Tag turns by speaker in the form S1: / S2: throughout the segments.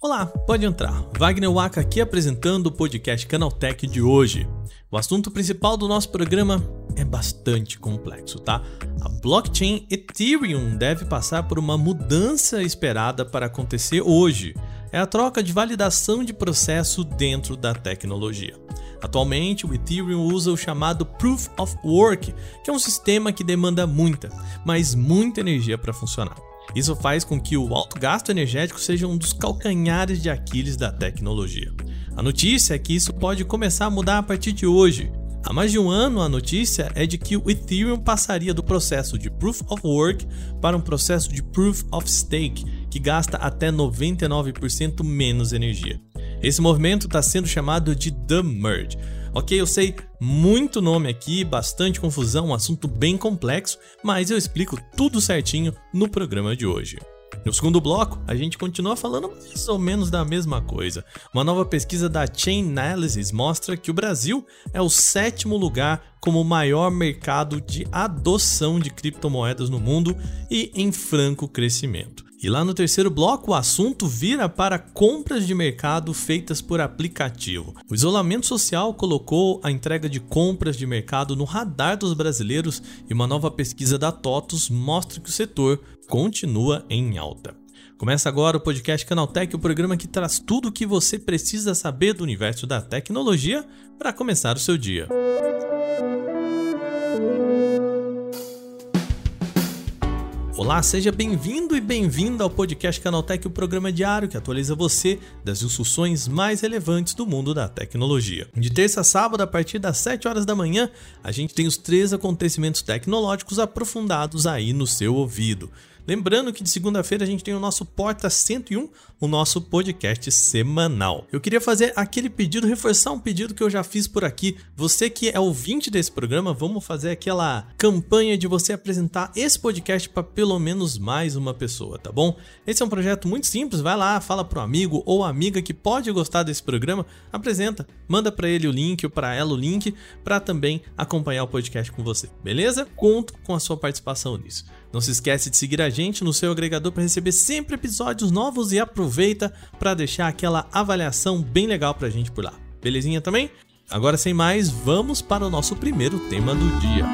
S1: Olá, pode entrar. Wagner Waka aqui apresentando o podcast Canaltech de hoje. O assunto principal do nosso programa é bastante complexo, tá? A blockchain Ethereum deve passar por uma mudança esperada para acontecer hoje. É a troca de validação de processo dentro da tecnologia. Atualmente, o Ethereum usa o chamado Proof of Work, que é um sistema que demanda muita, mas muita energia para funcionar. Isso faz com que o alto gasto energético seja um dos calcanhares de Aquiles da tecnologia. A notícia é que isso pode começar a mudar a partir de hoje. Há mais de um ano, a notícia é de que o Ethereum passaria do processo de Proof of Work para um processo de Proof of Stake, que gasta até 99% menos energia. Esse movimento está sendo chamado de The Merge. Ok, eu sei muito nome aqui, bastante confusão, um assunto bem complexo, mas eu explico tudo certinho no programa de hoje. No segundo bloco, a gente continua falando mais ou menos da mesma coisa. Uma nova pesquisa da Chainalysis mostra que o Brasil é o sétimo lugar como maior mercado de adoção de criptomoedas no mundo e em franco crescimento. E lá no terceiro bloco, o assunto vira para compras de mercado feitas por aplicativo. O isolamento social colocou a entrega de compras de mercado no radar dos brasileiros e uma nova pesquisa da TOTUS mostra que o setor continua em alta. Começa agora o podcast Canaltech, o programa que traz tudo o que você precisa saber do universo da tecnologia para começar o seu dia. Olá, seja bem-vindo e bem-vinda ao podcast Canaltech, o programa diário que atualiza você das discussões mais relevantes do mundo da tecnologia. De terça a sábado, a partir das 7 horas da manhã, a gente tem os três acontecimentos tecnológicos aprofundados aí no seu ouvido. Lembrando que de segunda-feira a gente tem o nosso Porta 101, o nosso podcast semanal. Eu queria fazer aquele pedido, reforçar um pedido que eu já fiz por aqui. Você que é ouvinte desse programa, vamos fazer aquela campanha de você apresentar esse podcast para pelo menos mais uma pessoa, tá bom? Esse é um projeto muito simples, vai lá, fala pro amigo ou amiga que pode gostar desse programa, apresenta, manda para ele o link ou para ela o link para também acompanhar o podcast com você, beleza? Conto com a sua participação nisso. Não se esquece de seguir a gente no seu agregador para receber sempre episódios novos e aproveita para deixar aquela avaliação bem legal pra gente por lá. Belezinha também? Agora sem mais, vamos para o nosso primeiro tema do dia.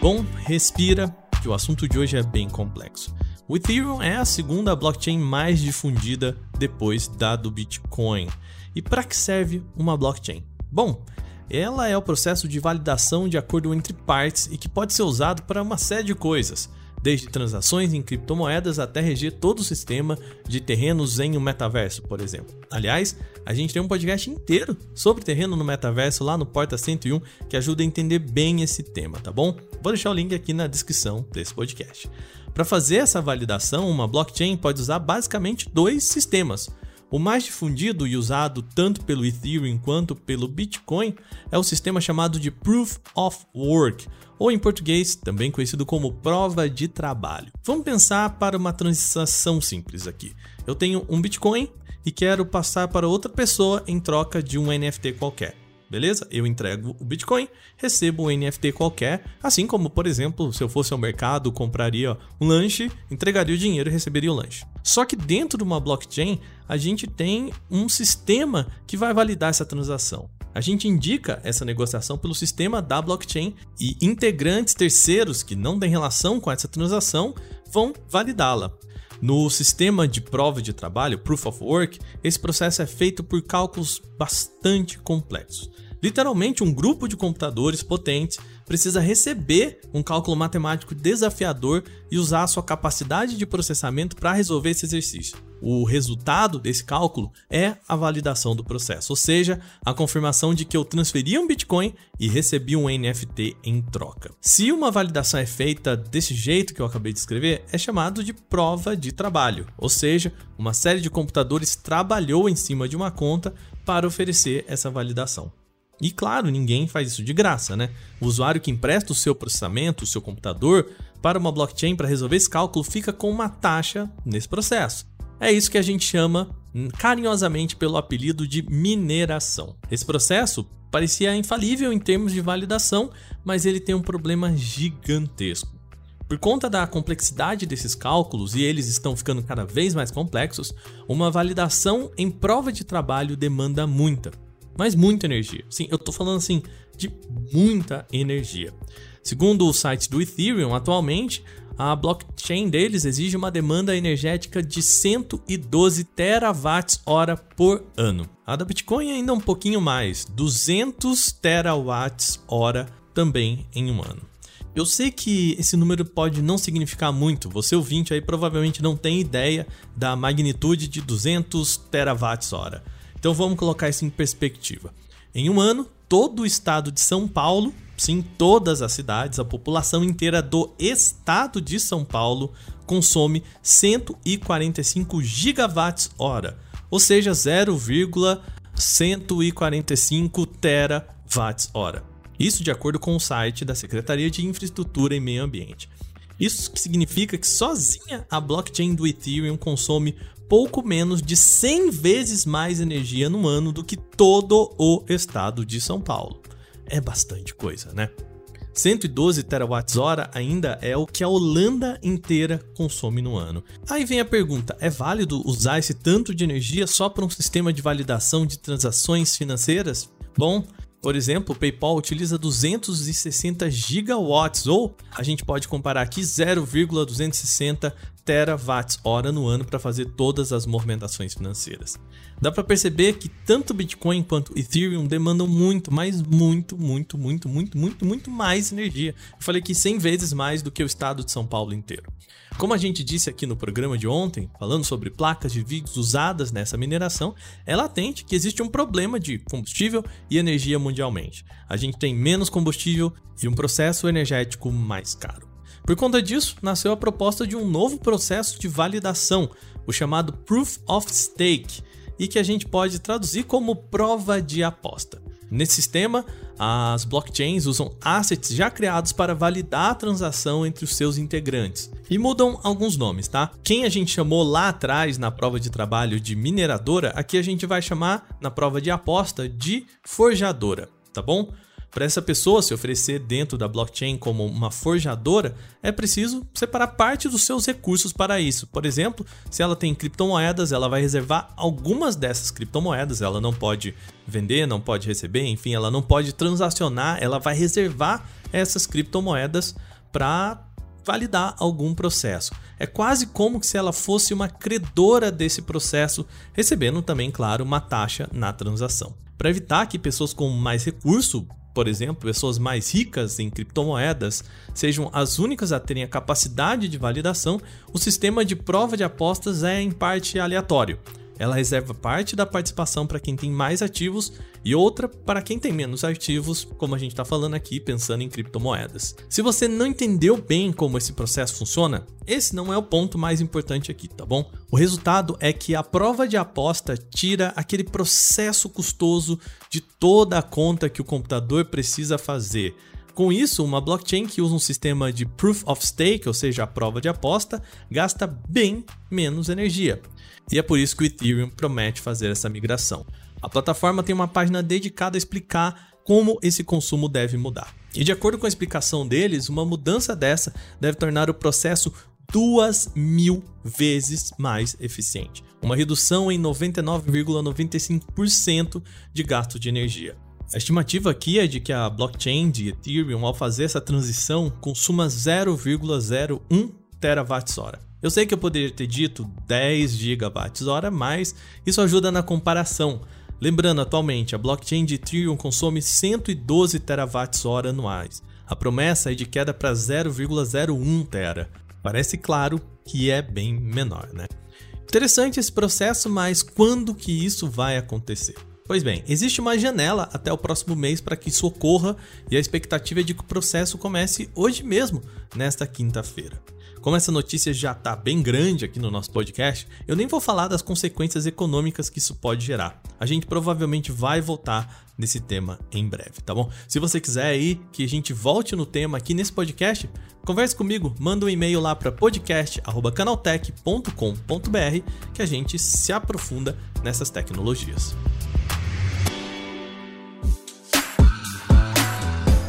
S1: Bom, respira, que o assunto de hoje é bem complexo. O Ethereum é a segunda blockchain mais difundida depois da do Bitcoin. E para que serve uma blockchain? Bom, ela é o processo de validação de acordo entre partes e que pode ser usado para uma série de coisas, desde transações em criptomoedas até reger todo o sistema de terrenos em um metaverso, por exemplo. Aliás, a gente tem um podcast inteiro sobre terreno no metaverso lá no Porta 101 que ajuda a entender bem esse tema, tá bom? Vou deixar o link aqui na descrição desse podcast. Para fazer essa validação, uma blockchain pode usar basicamente dois sistemas. O mais difundido e usado tanto pelo Ethereum quanto pelo Bitcoin é o sistema chamado de Proof of Work, ou em português, também conhecido como prova de trabalho. Vamos pensar para uma transação simples aqui. Eu tenho um Bitcoin e quero passar para outra pessoa em troca de um NFT qualquer beleza? Eu entrego o Bitcoin, recebo um NFT qualquer, assim como, por exemplo, se eu fosse ao mercado, compraria um lanche, entregaria o dinheiro e receberia o lanche. Só que dentro de uma blockchain, a gente tem um sistema que vai validar essa transação. A gente indica essa negociação pelo sistema da blockchain e integrantes terceiros que não têm relação com essa transação vão validá-la. No sistema de prova de trabalho, Proof of Work, esse processo é feito por cálculos bastante complexos. Literalmente, um grupo de computadores potentes precisa receber um cálculo matemático desafiador e usar a sua capacidade de processamento para resolver esse exercício. O resultado desse cálculo é a validação do processo, ou seja, a confirmação de que eu transferi um Bitcoin e recebi um NFT em troca. Se uma validação é feita desse jeito que eu acabei de escrever, é chamado de prova de trabalho, ou seja, uma série de computadores trabalhou em cima de uma conta para oferecer essa validação. E claro, ninguém faz isso de graça, né? O usuário que empresta o seu processamento, o seu computador, para uma blockchain para resolver esse cálculo fica com uma taxa nesse processo. É isso que a gente chama carinhosamente pelo apelido de mineração. Esse processo parecia infalível em termos de validação, mas ele tem um problema gigantesco. Por conta da complexidade desses cálculos e eles estão ficando cada vez mais complexos, uma validação em prova de trabalho demanda muita, mas muita energia. Sim, eu estou falando assim de muita energia. Segundo o site do Ethereum, atualmente a blockchain deles exige uma demanda energética de 112 terawatts-hora por ano. A da Bitcoin é ainda um pouquinho mais, 200 terawatts-hora também em um ano. Eu sei que esse número pode não significar muito, você ouvinte aí provavelmente não tem ideia da magnitude de 200 terawatts-hora. Então vamos colocar isso em perspectiva. Em um ano, todo o estado de São Paulo Sim, todas as cidades, a população inteira do estado de São Paulo consome 145 gigawatts hora, ou seja, 0,145 terawatts hora. Isso de acordo com o site da Secretaria de Infraestrutura e Meio Ambiente. Isso significa que sozinha a blockchain do Ethereum consome pouco menos de 100 vezes mais energia no ano do que todo o estado de São Paulo é bastante coisa, né? 112 terawatts-hora ainda é o que a Holanda inteira consome no ano. Aí vem a pergunta: é válido usar esse tanto de energia só para um sistema de validação de transações financeiras? Bom, por exemplo, o PayPal utiliza 260 gigawatts, ou a gente pode comparar aqui 0,260 terawatts-hora no ano para fazer todas as movimentações financeiras. Dá para perceber que tanto Bitcoin quanto Ethereum demandam muito, mas muito, muito, muito, muito, muito, muito mais energia. Eu falei que 100 vezes mais do que o estado de São Paulo inteiro. Como a gente disse aqui no programa de ontem, falando sobre placas de vídeos usadas nessa mineração, é latente que existe um problema de combustível e energia mundialmente. A gente tem menos combustível e um processo energético mais caro. Por conta disso, nasceu a proposta de um novo processo de validação, o chamado Proof of Stake, e que a gente pode traduzir como prova de aposta. Nesse sistema, as blockchains usam assets já criados para validar a transação entre os seus integrantes. E mudam alguns nomes, tá? Quem a gente chamou lá atrás na prova de trabalho de mineradora, aqui a gente vai chamar na prova de aposta de forjadora, tá bom? Para essa pessoa se oferecer dentro da blockchain como uma forjadora, é preciso separar parte dos seus recursos para isso. Por exemplo, se ela tem criptomoedas, ela vai reservar algumas dessas criptomoedas, ela não pode vender, não pode receber, enfim, ela não pode transacionar, ela vai reservar essas criptomoedas para validar algum processo. É quase como se ela fosse uma credora desse processo, recebendo também, claro, uma taxa na transação. Para evitar que pessoas com mais recurso por exemplo, pessoas mais ricas em criptomoedas sejam as únicas a terem a capacidade de validação, o sistema de prova de apostas é em parte aleatório. Ela reserva parte da participação para quem tem mais ativos e outra para quem tem menos ativos, como a gente está falando aqui, pensando em criptomoedas. Se você não entendeu bem como esse processo funciona, esse não é o ponto mais importante aqui, tá bom? O resultado é que a prova de aposta tira aquele processo custoso de toda a conta que o computador precisa fazer. Com isso, uma blockchain que usa um sistema de proof of stake, ou seja, a prova de aposta, gasta bem menos energia. E é por isso que o Ethereum promete fazer essa migração. A plataforma tem uma página dedicada a explicar como esse consumo deve mudar. E de acordo com a explicação deles, uma mudança dessa deve tornar o processo duas mil vezes mais eficiente, uma redução em 99,95% de gasto de energia. A estimativa aqui é de que a blockchain de Ethereum, ao fazer essa transição, consuma 0,01 terawatts-hora. Eu sei que eu poderia ter dito 10 gigawatts-hora, mas isso ajuda na comparação. Lembrando, atualmente, a blockchain de Ethereum consome 112 terawatts-hora anuais. A promessa é de queda para 0,01 tera. Parece claro que é bem menor, né? Interessante esse processo, mas quando que isso vai acontecer? Pois bem, existe uma janela até o próximo mês para que isso ocorra e a expectativa é de que o processo comece hoje mesmo, nesta quinta-feira. Como essa notícia já está bem grande aqui no nosso podcast, eu nem vou falar das consequências econômicas que isso pode gerar. A gente provavelmente vai voltar nesse tema em breve, tá bom? Se você quiser aí que a gente volte no tema aqui nesse podcast, converse comigo, manda um e-mail lá para podcast@canaltech.com.br que a gente se aprofunda nessas tecnologias.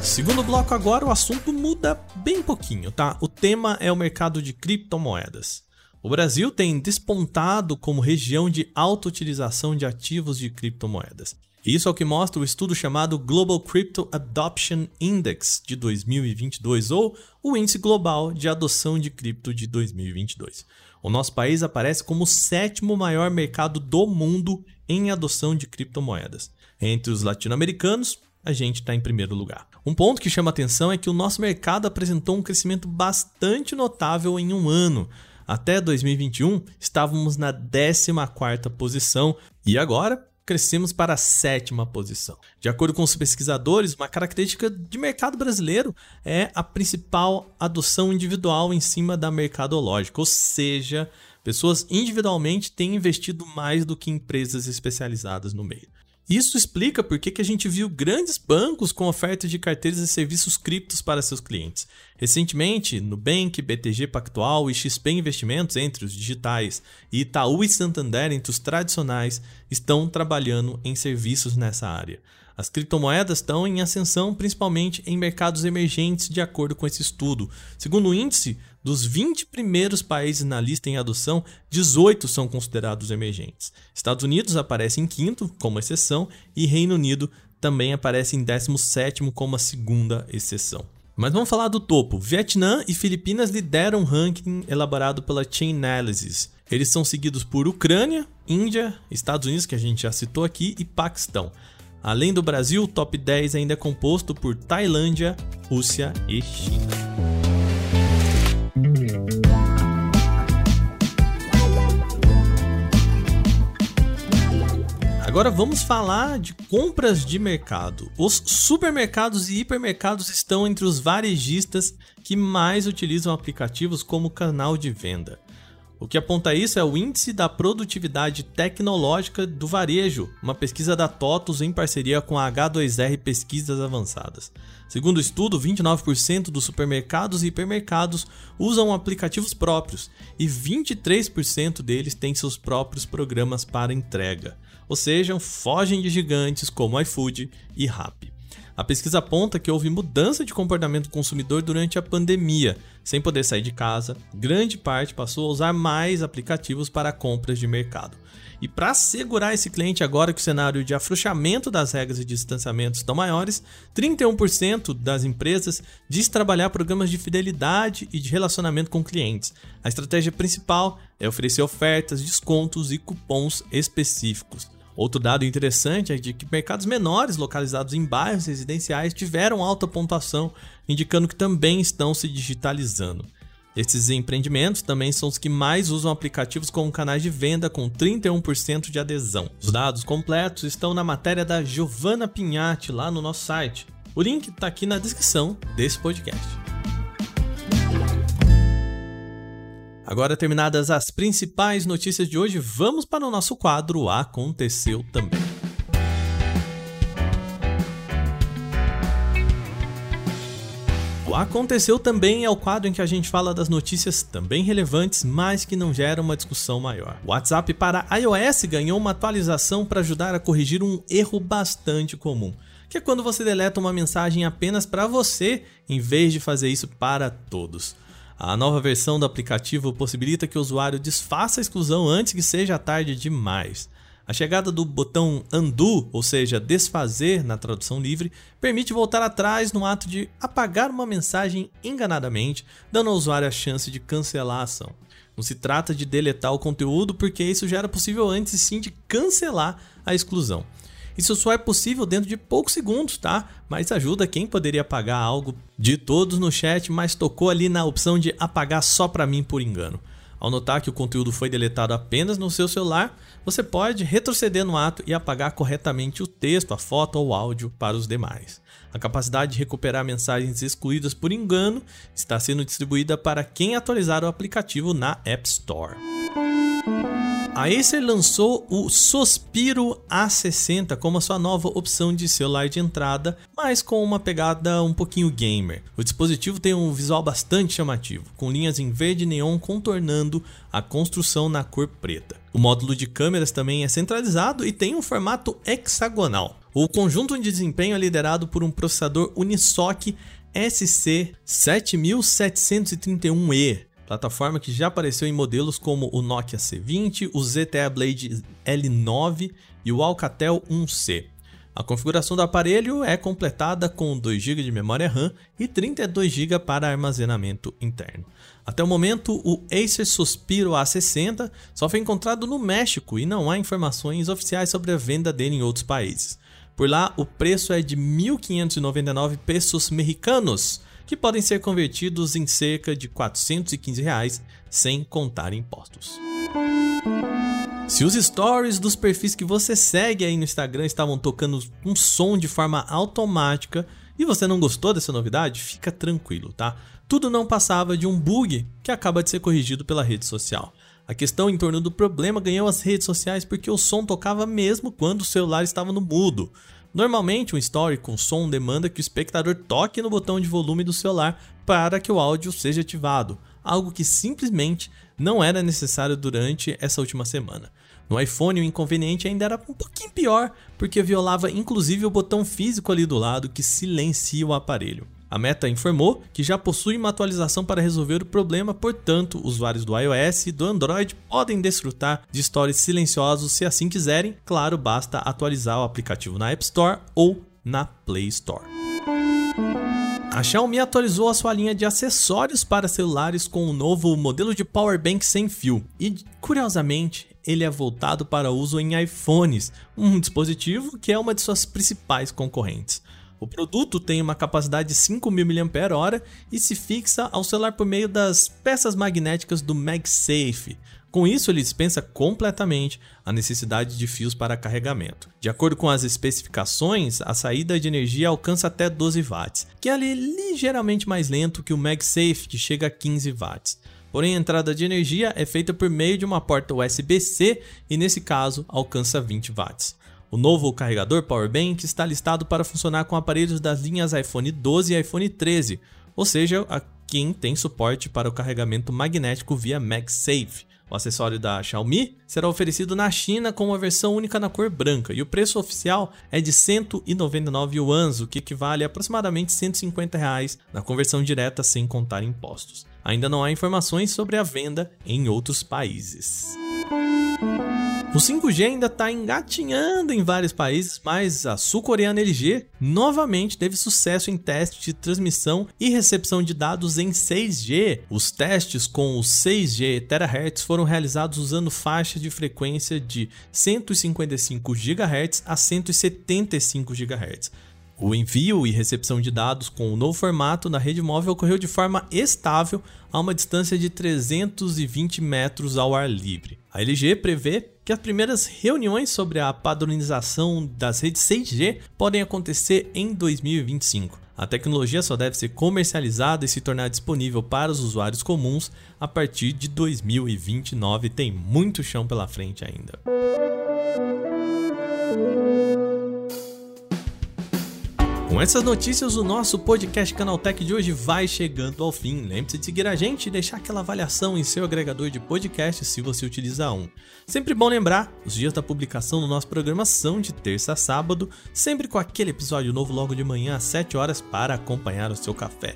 S1: Segundo bloco agora, o assunto muda bem pouquinho, tá? O tema é o mercado de criptomoedas. O Brasil tem despontado como região de alta utilização de ativos de criptomoedas. Isso é o que mostra o estudo chamado Global Crypto Adoption Index de 2022 ou o Índice Global de Adoção de Cripto de 2022. O nosso país aparece como o sétimo maior mercado do mundo em adoção de criptomoedas. Entre os latino-americanos, a gente está em primeiro lugar. Um ponto que chama atenção é que o nosso mercado apresentou um crescimento bastante notável em um ano. Até 2021, estávamos na 14ª posição e agora crescemos para a sétima posição. De acordo com os pesquisadores, uma característica de mercado brasileiro é a principal adoção individual em cima da mercadológica, ou seja, pessoas individualmente têm investido mais do que empresas especializadas no meio. Isso explica por que a gente viu grandes bancos com ofertas de carteiras e serviços criptos para seus clientes. Recentemente, Nubank, BTG Pactual e XP Investimentos, entre os digitais, e Itaú e Santander, entre os tradicionais, estão trabalhando em serviços nessa área. As criptomoedas estão em ascensão principalmente em mercados emergentes, de acordo com esse estudo. Segundo o índice, dos 20 primeiros países na lista em adoção, 18 são considerados emergentes. Estados Unidos aparece em quinto, como exceção, e Reino Unido também aparece em 17 como a segunda exceção. Mas vamos falar do topo. Vietnã e Filipinas lideram o ranking elaborado pela Chainalysis. Eles são seguidos por Ucrânia, Índia, Estados Unidos, que a gente já citou aqui, e Paquistão. Além do Brasil, o top 10 ainda é composto por Tailândia, Rússia e China. Agora vamos falar de compras de mercado. Os supermercados e hipermercados estão entre os varejistas que mais utilizam aplicativos como canal de venda. O que aponta isso é o Índice da Produtividade Tecnológica do Varejo, uma pesquisa da TOTUS em parceria com a H2R Pesquisas Avançadas. Segundo o estudo, 29% dos supermercados e hipermercados usam aplicativos próprios e 23% deles têm seus próprios programas para entrega ou seja, fogem de gigantes como iFood e Rappi. A pesquisa aponta que houve mudança de comportamento do consumidor durante a pandemia. Sem poder sair de casa, grande parte passou a usar mais aplicativos para compras de mercado. E para segurar esse cliente agora que o cenário de afrouxamento das regras de distanciamento estão maiores, 31% das empresas diz trabalhar programas de fidelidade e de relacionamento com clientes. A estratégia principal é oferecer ofertas, descontos e cupons específicos. Outro dado interessante é de que mercados menores localizados em bairros residenciais tiveram alta pontuação, indicando que também estão se digitalizando. Esses empreendimentos também são os que mais usam aplicativos como canais de venda, com 31% de adesão. Os dados completos estão na matéria da Giovanna Pinhatti lá no nosso site. O link está aqui na descrição desse podcast. Agora terminadas as principais notícias de hoje, vamos para o nosso quadro Aconteceu também. O Aconteceu também é o quadro em que a gente fala das notícias também relevantes, mas que não geram uma discussão maior. O WhatsApp para iOS ganhou uma atualização para ajudar a corrigir um erro bastante comum, que é quando você deleta uma mensagem apenas para você, em vez de fazer isso para todos. A nova versão do aplicativo possibilita que o usuário desfaça a exclusão antes que seja tarde demais. A chegada do botão undo, ou seja, desfazer na tradução livre, permite voltar atrás no ato de apagar uma mensagem enganadamente, dando ao usuário a chance de cancelar a ação. Não se trata de deletar o conteúdo, porque isso já era possível antes sim de cancelar a exclusão. Isso só é possível dentro de poucos segundos, tá? Mas ajuda quem poderia apagar algo de todos no chat, mas tocou ali na opção de apagar só para mim por engano. Ao notar que o conteúdo foi deletado apenas no seu celular, você pode retroceder no ato e apagar corretamente o texto, a foto ou o áudio para os demais. A capacidade de recuperar mensagens excluídas por engano está sendo distribuída para quem atualizar o aplicativo na App Store. A Acer lançou o Sospiro A60 como a sua nova opção de celular de entrada, mas com uma pegada um pouquinho gamer. O dispositivo tem um visual bastante chamativo, com linhas em verde neon contornando a construção na cor preta. O módulo de câmeras também é centralizado e tem um formato hexagonal. O conjunto de desempenho é liderado por um processador Unisoc SC7731E, plataforma que já apareceu em modelos como o Nokia C20, o ZTE Blade L9 e o Alcatel 1C. A configuração do aparelho é completada com 2 GB de memória RAM e 32 GB para armazenamento interno. Até o momento, o Acer Suspiro A60 só foi encontrado no México e não há informações oficiais sobre a venda dele em outros países. Por lá, o preço é de 1.599 pesos mexicanos, que podem ser convertidos em cerca de 415 reais, sem contar impostos. Se os stories dos perfis que você segue aí no Instagram estavam tocando um som de forma automática e você não gostou dessa novidade, fica tranquilo, tá? Tudo não passava de um bug que acaba de ser corrigido pela rede social. A questão em torno do problema ganhou as redes sociais porque o som tocava mesmo quando o celular estava no mudo. Normalmente, um story com som demanda que o espectador toque no botão de volume do celular para que o áudio seja ativado, algo que simplesmente não era necessário durante essa última semana. No iPhone, o inconveniente ainda era um pouquinho pior, porque violava inclusive o botão físico ali do lado que silencia o aparelho. A Meta informou que já possui uma atualização para resolver o problema, portanto, usuários do iOS e do Android podem desfrutar de stories silenciosos se assim quiserem. Claro, basta atualizar o aplicativo na App Store ou na Play Store. A Xiaomi atualizou a sua linha de acessórios para celulares com o um novo modelo de power bank sem fio e, curiosamente, ele é voltado para uso em iPhones, um dispositivo que é uma de suas principais concorrentes. O produto tem uma capacidade de 5.000 mAh e se fixa ao celular por meio das peças magnéticas do MagSafe. Com isso, ele dispensa completamente a necessidade de fios para carregamento. De acordo com as especificações, a saída de energia alcança até 12 watts, que é ligeiramente mais lento que o MagSafe, que chega a 15 watts. Porém, a entrada de energia é feita por meio de uma porta USB-C e, nesse caso, alcança 20 watts. O novo carregador Powerbank está listado para funcionar com aparelhos das linhas iPhone 12 e iPhone 13, ou seja, a quem tem suporte para o carregamento magnético via MagSafe. O acessório da Xiaomi será oferecido na China com uma versão única na cor branca e o preço oficial é de 199 yuans, o que equivale a aproximadamente 150 reais na conversão direta sem contar impostos. Ainda não há informações sobre a venda em outros países. O 5G ainda está engatinhando em vários países, mas a sul-coreana LG novamente teve sucesso em testes de transmissão e recepção de dados em 6G. Os testes com o 6G THz foram realizados usando faixas de frequência de 155 GHz a 175 GHz. O envio e recepção de dados com o novo formato na rede móvel ocorreu de forma estável a uma distância de 320 metros ao ar livre. A LG prevê que as primeiras reuniões sobre a padronização das redes 6G podem acontecer em 2025. A tecnologia só deve ser comercializada e se tornar disponível para os usuários comuns a partir de 2029. Tem muito chão pela frente ainda. Com essas notícias, o nosso podcast Canaltech de hoje vai chegando ao fim. Lembre-se de seguir a gente e deixar aquela avaliação em seu agregador de podcast se você utiliza um. Sempre bom lembrar, os dias da publicação do nosso programa são de terça a sábado, sempre com aquele episódio novo logo de manhã às 7 horas para acompanhar o seu café.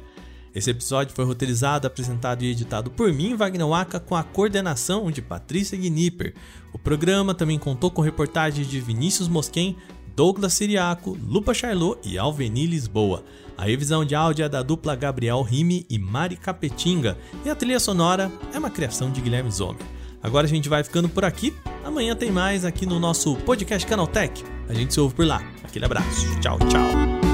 S1: Esse episódio foi roteirizado, apresentado e editado por mim, Wagner Waka, com a coordenação de Patrícia Gnipper. O programa também contou com reportagens de Vinícius Mosquen, Douglas Siriaco, Lupa Charlot e Alveni Lisboa. A revisão de áudio é da dupla Gabriel Rime e Mari Capetinga e a trilha sonora é uma criação de Guilherme Zomer. Agora a gente vai ficando por aqui. Amanhã tem mais aqui no nosso podcast Canaltech. A gente se ouve por lá. Aquele abraço. Tchau, tchau.